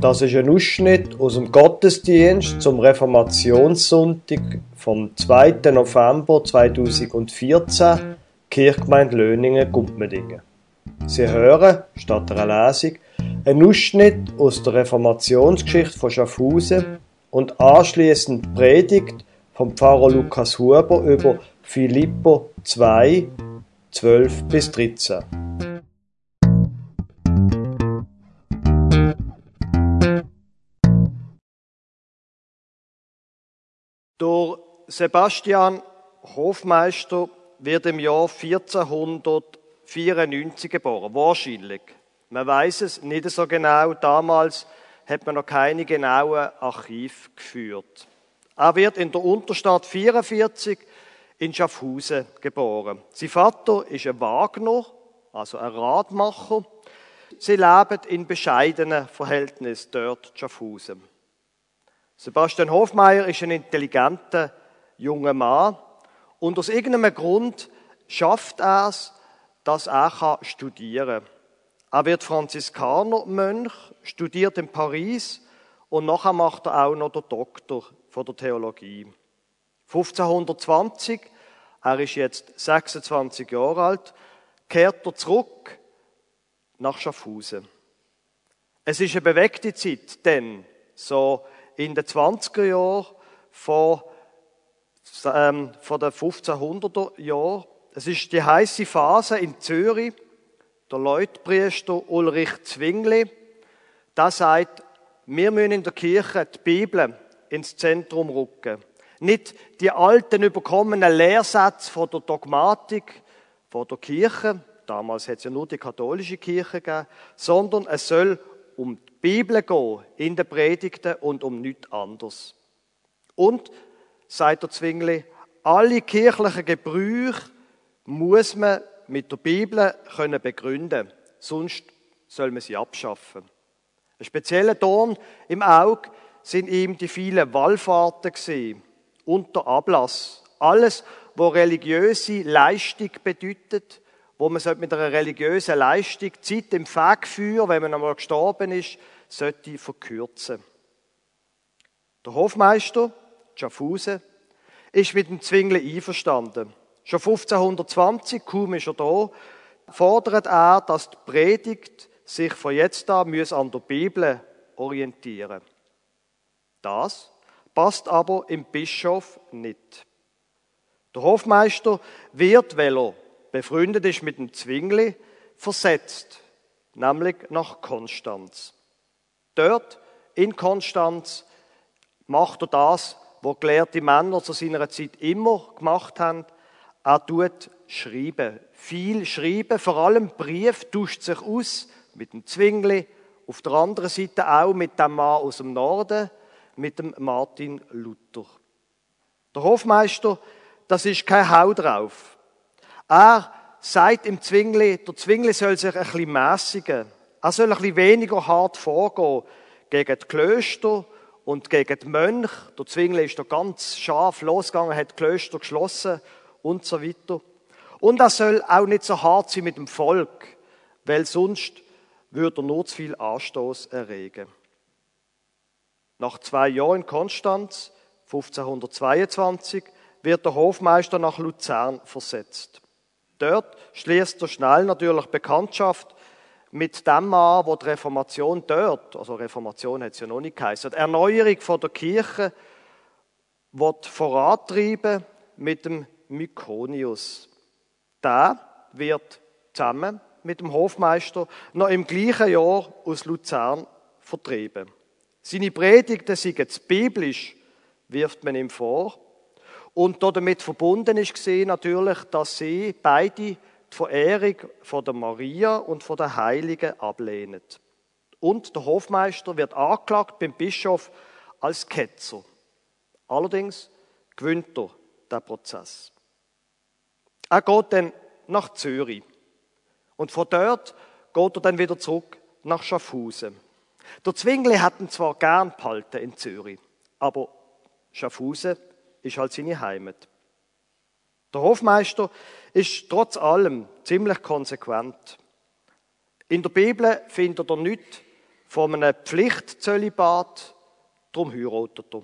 Das ist ein Ausschnitt aus dem Gottesdienst zum Reformationssonntag vom 2. November 2014, Kirchgemeinde Löningen, Gumpmedingen. Sie hören, statt einer Lesung, einen Ausschnitt aus der Reformationsgeschichte von Schaffhausen und anschließend Predigt vom Pfarrer Lukas Huber über Philippo 2, 12 bis 13. Der Sebastian Hofmeister wird im Jahr 1494 geboren, wahrscheinlich. Man weiß es nicht so genau. Damals hat man noch keine genauen Archiv geführt. Er wird in der Unterstadt 44 in Schaffhausen geboren. Sein Vater ist ein Wagner, also ein Radmacher. Sie leben in bescheidenen Verhältnissen dort in Schaffhausen. Sebastian Hofmeier ist ein intelligenter junger Mann und aus irgendeinem Grund schafft er es, dass er studieren kann. Er wird Franziskanermönch, studiert in Paris und nachher macht er auch noch den Doktor von der Theologie. 1520, er ist jetzt 26 Jahre alt, kehrt er zurück nach Schaffhausen. Es ist eine bewegte Zeit, denn so in den 20er Jahren von, ähm, von den 1500er Jahren, es ist die heiße Phase in Zürich, der Leutpriester Ulrich Zwingli, der sagt, wir müssen in der Kirche die Bibel ins Zentrum rücken. Nicht die alten überkommenen Lehrsätze von der Dogmatik, von der Kirche, damals hat es ja nur die katholische Kirche gegeben, sondern es soll um die Bibel gehen in den Predigten und um nichts anderes. Und, sagt der Zwingli, alle kirchlichen Gebrüche muss man mit der Bibel können begründen, sonst soll man sie abschaffen. Ein spezieller Dorn im Auge sind ihm die vielen Wallfahrten gesehen und der Ablass. Alles, wo religiöse Leistung bedeutet, wo man mit einer religiösen Leistung Zeit im Fegfeuer, wenn man einmal gestorben ist, sollte verkürzen. Der Hofmeister, Schaffhausen, ist mit dem Zwingli einverstanden. Schon 1520, kaum ist er da, fordert er, dass die Predigt sich von jetzt an an der Bibel orientieren Das passt aber im Bischof nicht. Der Hofmeister wird, weil er befreundet ist mit dem Zwingli, versetzt, nämlich nach Konstanz. Dort in Konstanz macht er das, was gelehrte Männer zu seiner Zeit immer gemacht haben. Er tut schreiben, viel schreiben, vor allem Brief, tauscht sich aus mit dem Zwingli, auf der anderen Seite auch mit dem Mann aus dem Norden, mit dem Martin Luther. Der Hofmeister, das ist kein Hau drauf. Er sagt im Zwingli, der Zwingli soll sich ein bisschen mäßigen. Er soll ein bisschen weniger hart vorgehen gegen die Klöster und gegen die Mönche. Der Zwingli ist da ganz scharf losgegangen, hat die Klöster geschlossen und so weiter. Und er soll auch nicht so hart sein mit dem Volk, weil sonst würde er nur zu viel Anstoß erregen. Nach zwei Jahren in Konstanz, 1522, wird der Hofmeister nach Luzern versetzt. Dort schließt er schnell natürlich Bekanntschaft mit dem Mann, wo die Reformation dort, also Reformation hat es ja noch nicht geheißen, die Erneuerung von der Kirche wird vorantreiben mit dem Mykonius. Der wird zusammen mit dem Hofmeister noch im gleichen Jahr aus Luzern vertrieben. Seine Predigten sind biblisch, wirft man ihm vor. Und damit verbunden ist gesehen natürlich, dass sie beide die Verehrung von der Maria und von der Heiligen ablehnen. Und der Hofmeister wird angeklagt beim Bischof als Ketzer. Allerdings gewinnt er den Prozess. Er geht dann nach Zürich. Und von dort geht er dann wieder zurück nach Schaffhausen. Der Zwingli hat ihn zwar gern behalten in Zürich, aber Schaffhausen ist halt seine Heimat. Der Hofmeister ist trotz allem ziemlich konsequent. In der Bibel findet er nichts von einem Pflichtzölibat, darum heiratet er.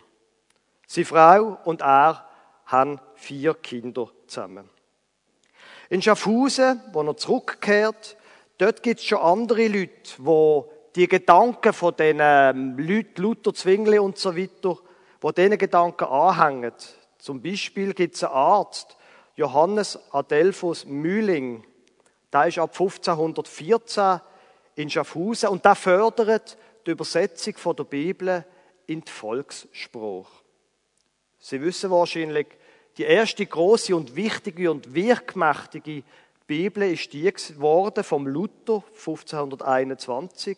Seine Frau und er haben vier Kinder zusammen. In Schaffhausen, wo er zurückkehrt, dort gibt es schon andere Leute, die die Gedanken von diesen Leuten, Luther, Zwingli und so weiter, die diesen Gedanken anhängen. Zum Beispiel gibt es einen Arzt, Johannes Adelphus Mühling. Der ist ab 1514 in Schaffhausen und der fördert die Übersetzung von der Bibel in die Volkssprache. Sie wissen wahrscheinlich, die erste große und wichtige und wirkmächtige Bibel ist die geworden vom Luther 1521,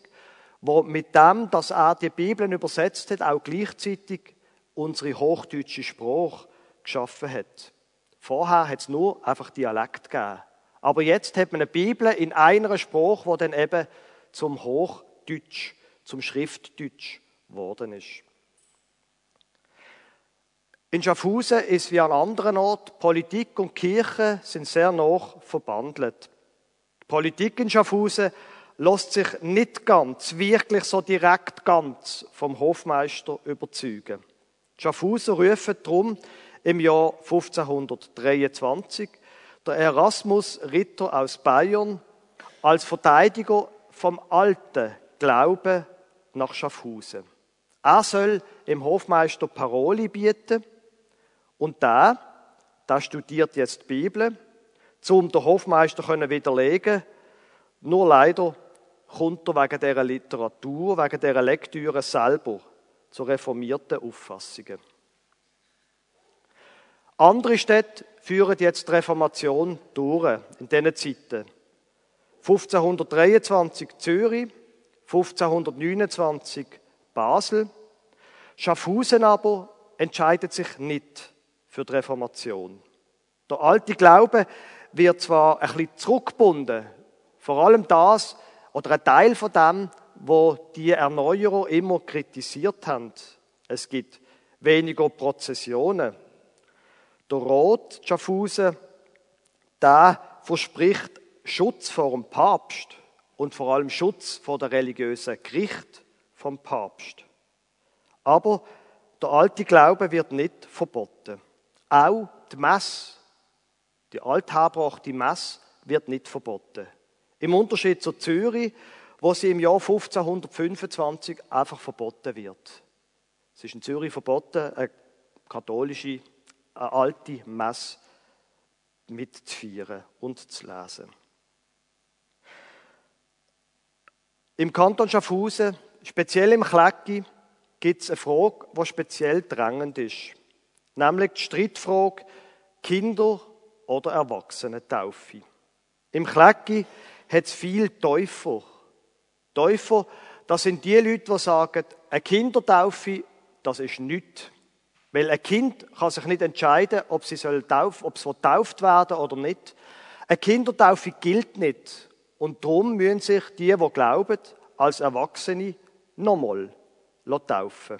wo mit dem, dass er die Bibeln übersetzt hat, auch gleichzeitig unsere hochdeutsche Sprache geschaffen hat. Vorher hat es nur einfach Dialekt gegeben. Aber jetzt hat man eine Bibel in einer Sprache, wo dann eben zum Hochdeutsch, zum Schriftdeutsch geworden ist. In Schaffhausen ist wie an anderen Orten, Politik und Kirche sind sehr nah verbandelt. Die Politik in Schaffhausen lässt sich nicht ganz, wirklich so direkt ganz vom Hofmeister überzeugen. Die Schaffhauser rufen darum im Jahr 1523 der Erasmus Ritter aus Bayern als Verteidiger vom alten Glauben nach Schaffhausen. Er soll im Hofmeister Paroli bieten und da, da studiert jetzt die Bibel, zum der Hofmeister können widerlegen. Nur leider kommt er wegen dieser Literatur, wegen dieser Lektüre selber zu reformierten Auffassungen. Andere Städte führen jetzt die Reformation durch in diesen Zeiten. 1523 Zürich, 1529 Basel. Schaffhausen aber entscheidet sich nicht für die Reformation. Der alte Glaube wird zwar ein bisschen zurückgebunden, vor allem das oder ein Teil von dem, wo die Erneuerer immer kritisiert haben. Es gibt weniger Prozessionen. Der Rot Schaffhausen, der verspricht Schutz vor dem Papst und vor allem Schutz vor der religiösen Gericht vom Papst. Aber der alte Glaube wird nicht verboten. Auch die Messe, die altherbrachte Messe, wird nicht verboten. Im Unterschied zu Zürich, wo sie im Jahr 1525 einfach verboten wird. Es ist in Zürich verboten, eine katholische, eine alte Messe mitzufeiern und zu lesen. Im Kanton Schaffhausen, speziell im Klecki, gibt es eine Frage, die speziell drängend ist nämlich die Streitfrage Kinder- oder Erwachsenentaufe. Im Klecki hat es viel Täufer. Täufer, das sind die Leute, die sagen, eine Kindertaufe, das ist nichts. Weil ein Kind kann sich nicht entscheiden, ob sie soll tauf, ob es getauft werden oder nicht. Eine Kindertaufe gilt nicht. Und darum müssen sich die, die glauben, als Erwachsene nochmal taufen.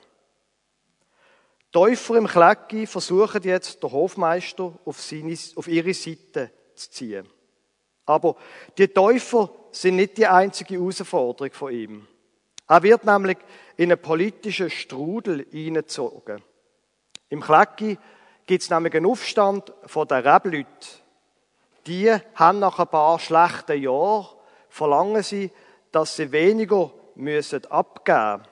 Täufer im Klecki versuchen jetzt, der Hofmeister auf, seine, auf ihre Seite zu ziehen. Aber die Täufer sind nicht die einzige Herausforderung von ihm. Er wird nämlich in einen politischen Strudel hineingezogen. Im Klecki gibt es nämlich einen Aufstand von den Rebleuten. Die haben nach ein paar schlechten Jahren verlangen sie, dass sie weniger müssen abgeben müssen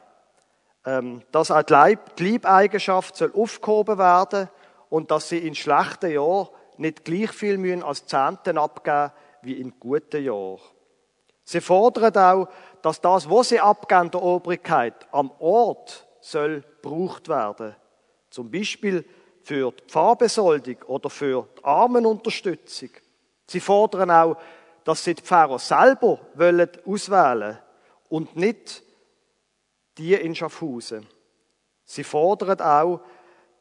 ähm, dass auch die, Leib, die Leibeigenschaft soll aufgehoben werden und dass sie in schlechten Jahren nicht gleich viel müssen als Zehnten abgeben wie in guten Jahren. Sie fordern auch, dass das, was sie abgeben der Obrigkeit, am Ort soll gebraucht werden. Zum Beispiel für die Pfarrbesoldung oder für die Armenunterstützung. Sie fordern auch, dass sie die Pfarrer selber wollen auswählen und nicht die in Schaffhausen. Sie fordern auch,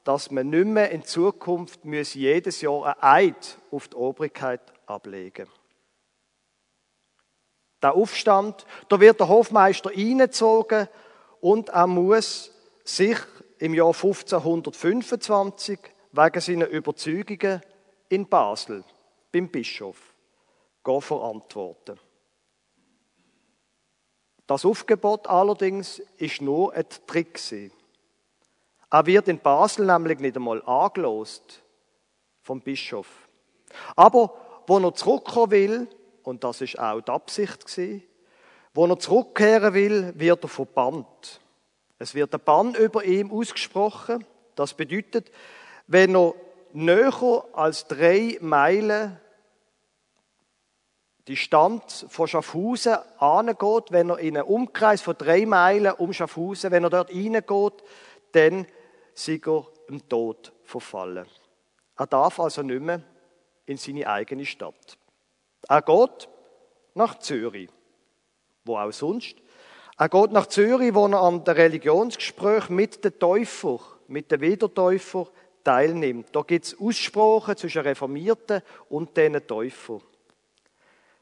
dass man nicht mehr in Zukunft jedes Jahr ein Eid auf die Obrigkeit ablegen Der Aufstand, da wird der Hofmeister eingezogen und er muss sich im Jahr 1525 wegen seiner Überzeugungen in Basel beim Bischof verantworten. Das Aufgebot allerdings ist nur ein Trick. Er wird in Basel nämlich nicht einmal angelost vom Bischof. Aber wo er zurückkommen will, und das ist auch die Absicht gewesen, wo er zurückkehren will, wird er verbannt. Es wird ein Bann über ihm ausgesprochen. Das bedeutet, wenn er näher als drei Meilen die Stand von Schaffhausen angeht, wenn er in einen Umkreis von drei Meilen um Schaffhausen, wenn er dort reingeht, dann ist er im Tod verfallen. Er darf also nicht mehr in seine eigene Stadt. Er geht nach Zürich. Wo auch sonst. Er geht nach Zürich, wo er an der Religionsgespräch mit den Täufern, mit den Wiedertäufern teilnimmt. Da gibt es Aussprachen zwischen Reformierten und diesen Täufern.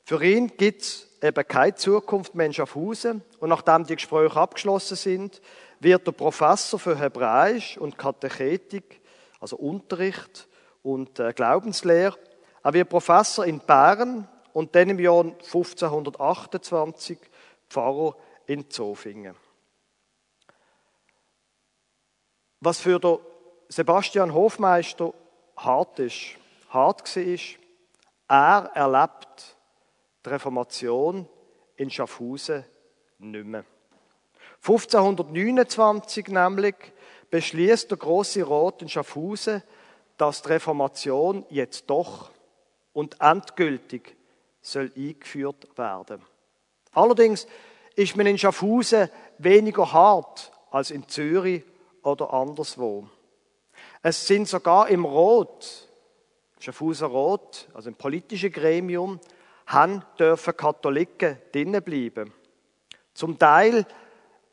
Für ihn gibt es eben keine Zukunft mehr in Schaffhausen. Und nachdem die Gespräche abgeschlossen sind, wird er Professor für Hebräisch und Katechetik, also Unterricht und äh, Glaubenslehre. Er wird Professor in Bern und dann im Jahr 1528 Pfarrer in Zofingen. Was für den Sebastian Hofmeister hart ist, hart war, er erlebt die Reformation in Schaffhausen nicht mehr. 1529 nämlich beschließt der Große Rat in Schaffhausen, dass die Reformation jetzt doch und endgültig soll eingeführt werden. Allerdings ist man in Schaffhausen weniger hart als in Zürich oder anderswo. Es sind sogar im Rot, Schaffhauser Rot, also im politischen Gremium, haben dürfen Katholiken drinnen bleiben. Zum Teil,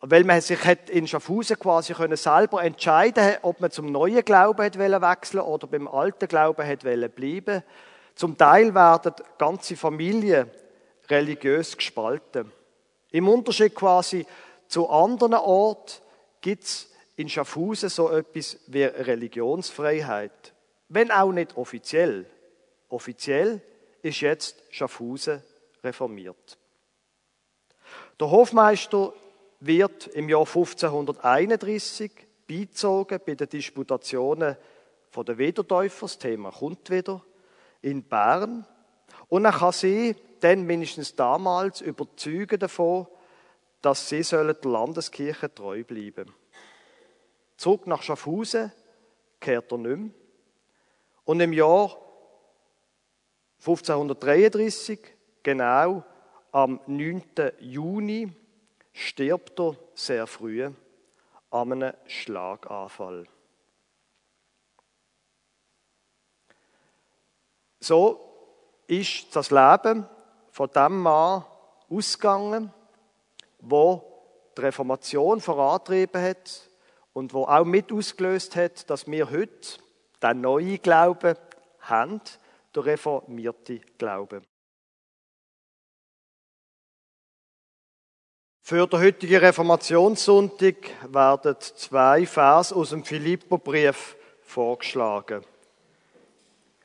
weil man sich in Schaffhausen quasi können selber entscheiden ob man zum neuen Glauben wechseln oder beim alten Glauben bleiben Zum Teil werden ganze Familien religiös gespalten. Im Unterschied quasi zu anderen Orten gibt es in Schaffhausen so etwas wie Religionsfreiheit. Wenn auch nicht offiziell. Offiziell ist jetzt Schaffhausen reformiert. Der Hofmeister wird im Jahr 1531 beizogen bei den Disputationen von der Wiedertäufer, das Thema kommt wieder, in Bern. Und er kann sie dann mindestens damals überzeugen davon, dass sie sollen der Landeskirche treu bleiben. Zurück nach Schaffhausen kehrt er nicht mehr. Und im Jahr 1533, genau am 9. Juni, stirbt er sehr früh an einem Schlaganfall. So ist das Leben von dem Mann ausgegangen, wo die Reformation vorantrieben hat und wo auch mit ausgelöst hat, dass wir heute den neuen Glauben haben, der reformierte Glaube. Für den heutigen Reformationssonntag werden zwei Vers aus dem Philipperbrief vorgeschlagen.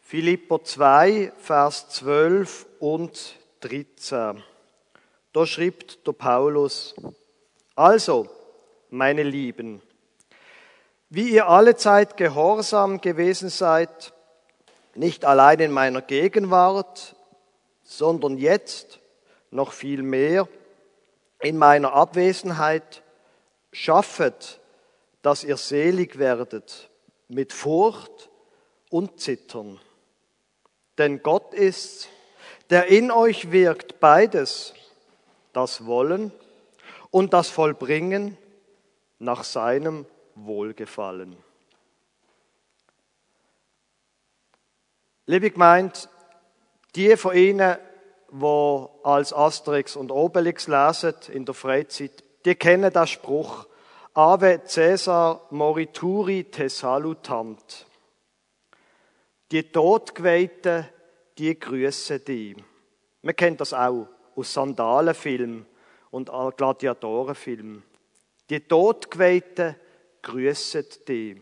Philipper 2, Vers 12 und 13. Da schreibt der Paulus, also, meine Lieben, wie ihr alle Zeit gehorsam gewesen seid, nicht allein in meiner Gegenwart, sondern jetzt noch viel mehr in meiner Abwesenheit, schaffet, dass ihr selig werdet mit Furcht und Zittern. Denn Gott ist, der in euch wirkt beides, das Wollen und das Vollbringen nach seinem Wohlgefallen. Liebe gemeint, die von Ihnen, die als Asterix und Obelix lesen in der Freizeit, die kennen den Spruch Ave Caesar morituri te salutant. Die Todgeweihten, die grüßen dich. Man kennt das auch aus Sandalenfilmen und Gladiatorenfilmen. Die Todgeweihten grüßen dich.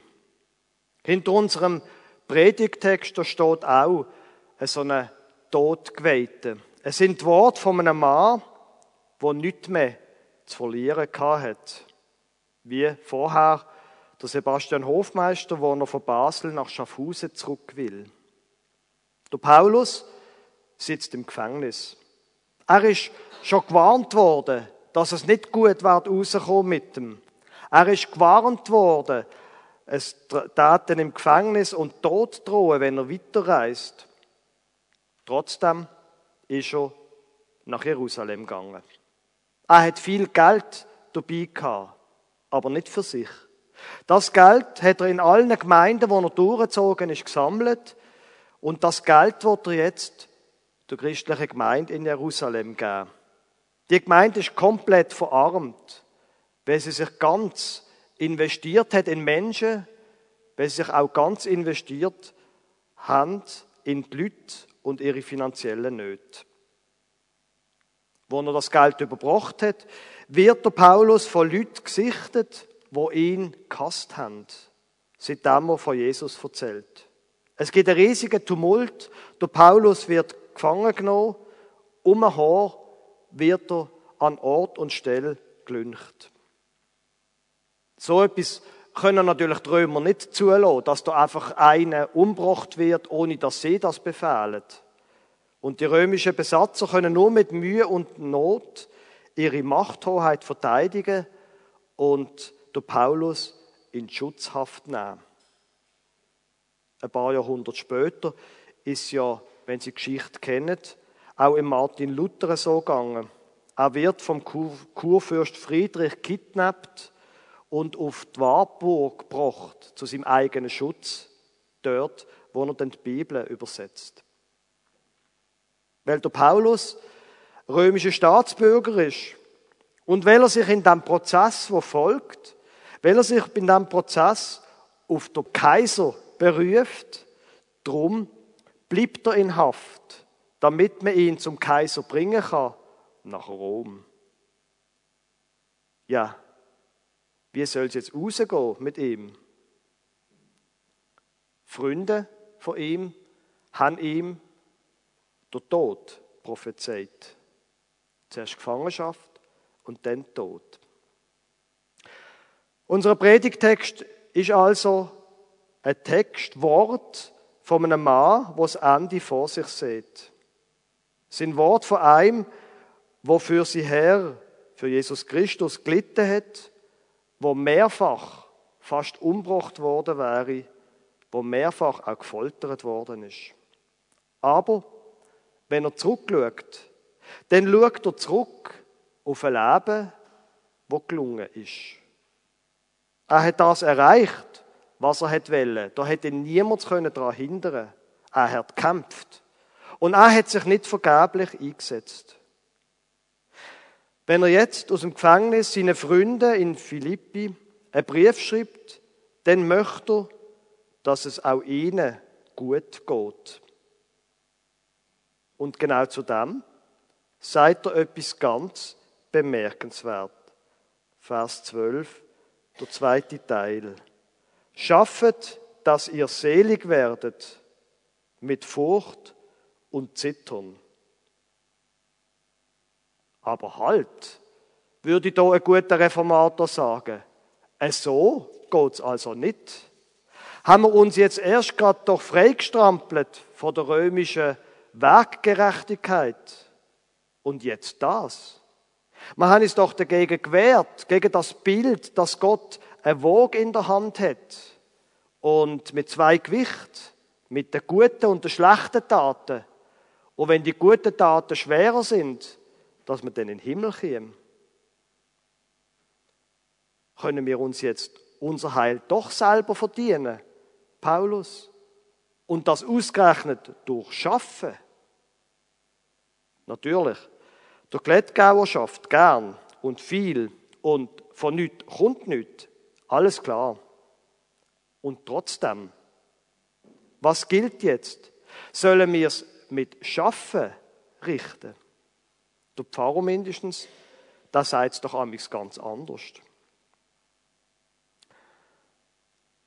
Hinter unserem Predigtext steht auch so eine Todgeweihte. Es sind Worte von einem Mann, der nicht mehr zu verlieren hat. Wie vorher der Sebastian Hofmeister, wo er von Basel nach Schaffhausen zurück will. Der Paulus sitzt im Gefängnis. Er ist schon gewarnt worden, dass es nicht gut wird rauskommen mit ihm. Er ist gewarnt worden, es Taten im Gefängnis und Tod drohen, wenn er weiterreist. Trotzdem ist er nach Jerusalem gegangen. Er hat viel Geld dabei gehabt, aber nicht für sich. Das Geld hat er in allen Gemeinden, wo er durchgezogen ist, gesammelt. Und das Geld wird er jetzt der christlichen Gemeinde in Jerusalem geben. Die Gemeinde ist komplett verarmt, weil sie sich ganz investiert hat in Menschen, weil sie sich auch ganz investiert haben in die Leute und ihre finanziellen Nöte. Wo er das Geld überbracht hat, wird der Paulus von Leuten gesichtet, wo ihn gehasst haben, seitdem er von Jesus erzählt. Es gibt einen riesigen Tumult. Der Paulus wird gefangen genommen. Um ein Haar wird er an Ort und Stelle gelüncht. So etwas können natürlich die Römer nicht zulassen, dass da einfach einer umgebracht wird, ohne dass sie das befehlen. Und die römischen Besatzer können nur mit Mühe und Not ihre Machthoheit verteidigen und der Paulus in Schutzhaft nehmen. Ein paar Jahrhunderte später ist ja, wenn Sie Geschichte kennen, auch im Martin Luther so gegangen. Er wird vom Kurfürst Friedrich kidnappt und auf die Warburg gebracht, zu seinem eigenen Schutz, dort, wo er dann die Bibel übersetzt. Weil der Paulus römischer Staatsbürger ist und weil er sich in dem Prozess, wo folgt, weil er sich in dem Prozess auf den Kaiser beruft, drum bleibt er in Haft, damit man ihn zum Kaiser bringen kann, nach Rom. Ja, wie soll es jetzt rausgehen mit ihm? Freunde von ihm haben ihm der Tod prophezeit. Zuerst Gefangenschaft und dann Tod. Unser Predigtext ist also ein Textwort von einem Mann, der das Ende vor sich sieht. Sein Wort von einem, wo für sie Herr, für Jesus Christus gelitten hat wo mehrfach fast umgebracht worden wäre, wo mehrfach auch gefoltert worden ist. Aber wenn er zurückschaut, dann schaut er zurück auf ein Leben, wo gelungen ist. Er hat das erreicht, was er wollte. Da hätte niemand daran hindern Er hat gekämpft. Und er hat sich nicht vergeblich eingesetzt. Wenn er jetzt aus dem Gefängnis seinen Freunden in Philippi einen Brief schreibt, dann möchte er, dass es auch ihnen gut geht. Und genau zu dem sagt er etwas ganz bemerkenswert. Vers 12, der zweite Teil. Schaffet, dass ihr selig werdet mit Furcht und Zittern. Aber halt, würde da ein guter Reformator sagen. Äh, so geht's also nicht. Haben wir uns jetzt erst gerade doch freigestrampelt von der römischen Werkgerechtigkeit. Und jetzt das. Wir haben uns doch dagegen gewehrt, gegen das Bild, dass Gott ein Wog in der Hand hat. Und mit zwei Gewicht, mit den guten und den schlechten Taten. Und wenn die guten Taten schwerer sind, dass wir dann in den Himmel kommen? Können wir uns jetzt unser Heil doch selber verdienen, Paulus? Und das ausgerechnet durch Schaffen? Natürlich, der Glättgauer schafft gern und viel und von nichts kommt nichts. Alles klar. Und trotzdem, was gilt jetzt? Sollen wir es mit Schaffen richten? Der Pfarrer mindestens, da sagt es doch amigs ganz anders.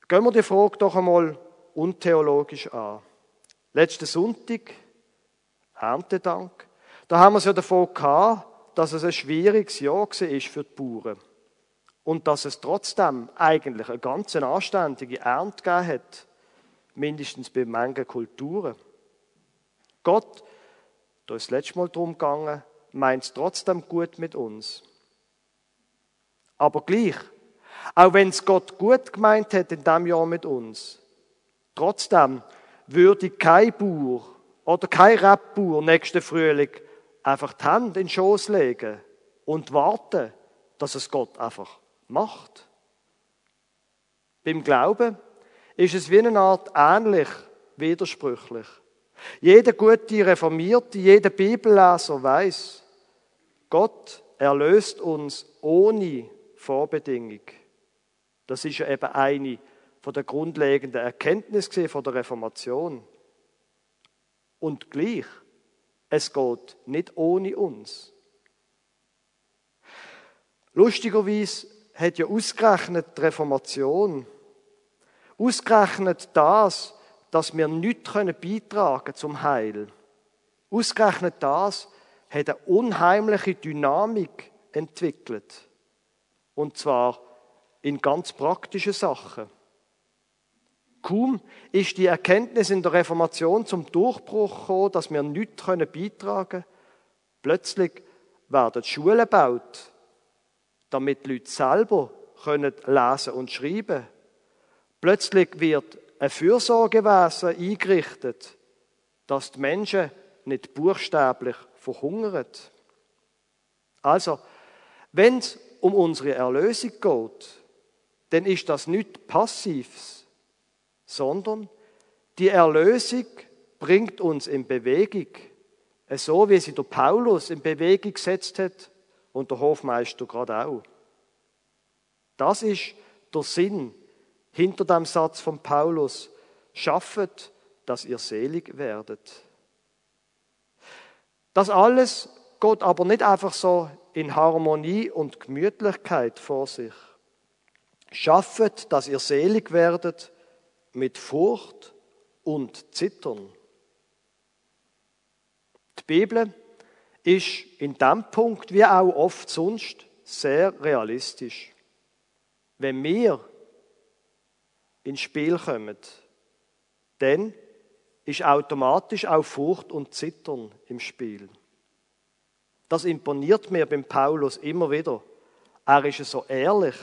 Gehen wir die Frage doch einmal untheologisch an. Letzten Sonntag, Erntedank, da haben wir es ja davon gehabt, dass es ein schwieriges Jahr war für die Bauern. Und dass es trotzdem eigentlich eine ganz anständige Ernte gegeben hat. Mindestens bei manchen Kulturen. Gott, da ist das letzte Mal darum gegangen, meint es trotzdem gut mit uns. Aber gleich, auch wenn es Gott gut gemeint hat in diesem Jahr mit uns, trotzdem würde kein Bauer oder kein Rebauer nächsten Frühling einfach die Hände in den Schoß legen und warten, dass es Gott einfach macht. Beim Glauben ist es wie eine Art ähnlich widersprüchlich. Jeder gute Reformierte, jeder Bibelleser weiß, Gott erlöst uns ohne Vorbedingung. Das ist ja eben eine von der grundlegenden Erkenntnisse von der Reformation. Und gleich, es geht nicht ohne uns. Lustigerweise hat ja ausgerechnet die Reformation, ausgerechnet das, dass wir nichts beitragen zum Heil. Ausgerechnet das hat eine unheimliche Dynamik entwickelt. Und zwar in ganz praktischen Sachen. Kaum ist die Erkenntnis in der Reformation zum Durchbruch gekommen, dass wir nichts beitragen können, plötzlich werden Schulen gebaut, damit die Leute selber können lesen und schreiben. Plötzlich wird ein Fürsorgewesen eingerichtet, dass die Menschen nicht buchstäblich verhungern. Also, wenn es um unsere Erlösung geht, dann ist das nicht Passives, sondern die Erlösung bringt uns in Bewegung, so wie sie der Paulus in Bewegung gesetzt hat und der Hofmeister gerade auch. Das ist der Sinn hinter dem Satz von Paulus, schaffet, dass ihr selig werdet. Das alles geht aber nicht einfach so in Harmonie und Gemütlichkeit vor sich. Schaffet, dass ihr selig werdet mit Furcht und Zittern. Die Bibel ist in dem Punkt, wie auch oft sonst, sehr realistisch. Wenn wir ins Spiel kommen, dann ist automatisch auch Furcht und Zittern im Spiel. Das imponiert mir beim Paulus immer wieder. Er ist so ehrlich.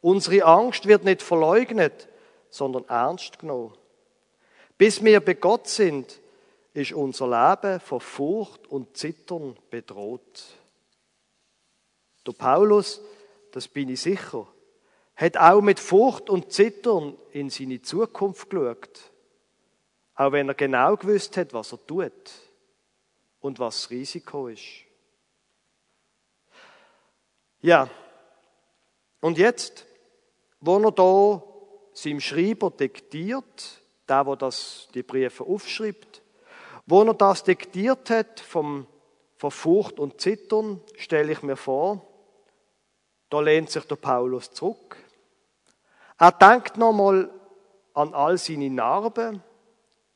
Unsere Angst wird nicht verleugnet, sondern ernst genommen. Bis wir bei Gott sind, ist unser Leben von Furcht und Zittern bedroht. Der Paulus, das bin ich sicher, hat auch mit Furcht und Zittern in seine Zukunft geschaut. Auch wenn er genau gewusst hat, was er tut und was das Risiko ist. Ja, und jetzt, wo er da seinem Schreiber diktiert, der, wo das, die Briefe aufschreibt, wo er das diktiert hat vom, von Furcht und Zittern, stelle ich mir vor, da lehnt sich der Paulus zurück. Er denkt nochmal an all seine Narben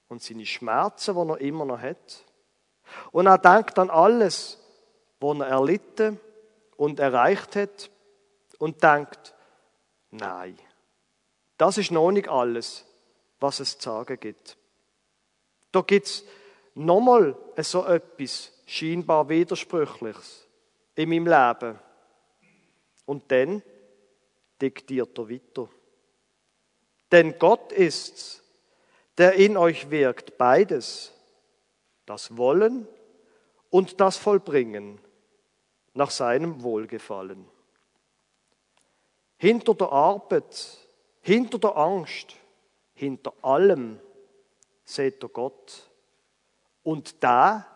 und seine Schmerzen, die er immer noch hat. Und er denkt an alles, was er erlitten und erreicht hat und denkt, nein, das ist noch nicht alles, was es zu sagen gibt. Da gibt es nochmal so etwas scheinbar Widersprüchliches in meinem Leben. Und dann diktiert er weiter. Denn Gott ist's, der in euch wirkt, beides das Wollen und das Vollbringen nach seinem Wohlgefallen. Hinter der Arbeit, hinter der Angst, hinter allem seht ihr Gott. Und da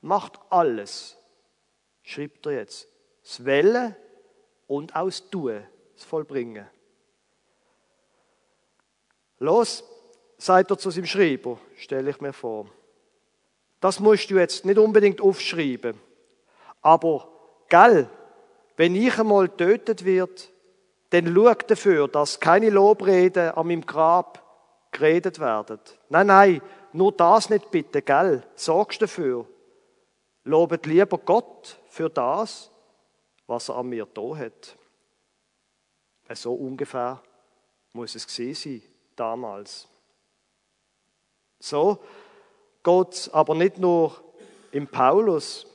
macht alles, schreibt er jetzt, das Welle und aus Tun, das Vollbringen. Los, sagt er zu seinem Schreiber, stelle ich mir vor. Das musst du jetzt nicht unbedingt aufschreiben. Aber, gell, wenn ich einmal getötet wird, dann schau dafür, dass keine Lobreden an meinem Grab geredet werden. Nein, nein, nur das nicht bitte, gell? Sorgst dafür. lobet lieber Gott für das, was er an mir da hat. So ungefähr muss es gesehen sein damals. So geht aber nicht nur im Paulus,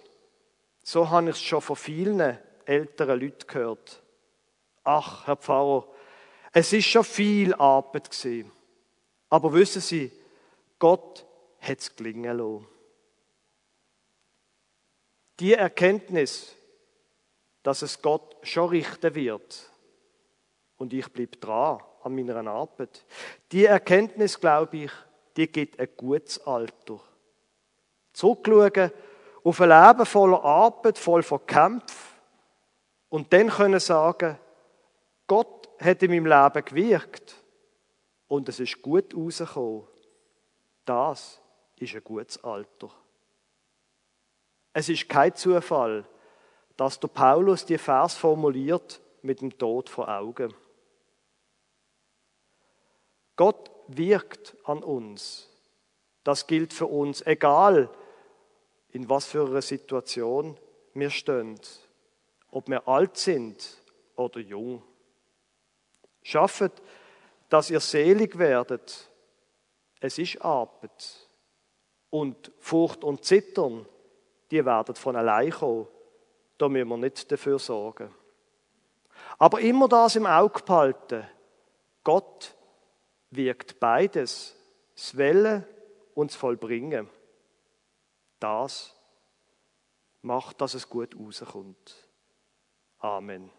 so habe ich es schon von vielen älteren Leuten gehört. Ach, Herr Pfarrer, es ist schon viel Arbeit gewesen. Aber wissen Sie, Gott hat es gelingen lassen. Die Erkenntnis, dass es Gott schon richten wird und ich bleibe dran an meiner Arbeit, die Erkenntnis, glaube ich, die gibt ein gutes Alter. Zurückschauen auf ein Leben voller Arbeit, voll von Kämpfen und dann können sagen, Gott hat in meinem Leben gewirkt und es ist gut rausgekommen. Das ist ein gutes Alter. Es ist kein Zufall, dass der Paulus die Vers formuliert mit dem Tod vor Augen. Gott wirkt an uns. Das gilt für uns, egal in was für einer Situation wir stehen, ob wir alt sind oder jung. Schaffet, dass ihr selig werdet. Es ist Arbeit. Und Furcht und Zittern, die werden von allein kommen. Da müssen wir nicht dafür sorgen. Aber immer das im Auge behalten. Gott wirkt beides, das Wellen und das Vollbringen. Das macht, dass es gut rauskommt. Amen.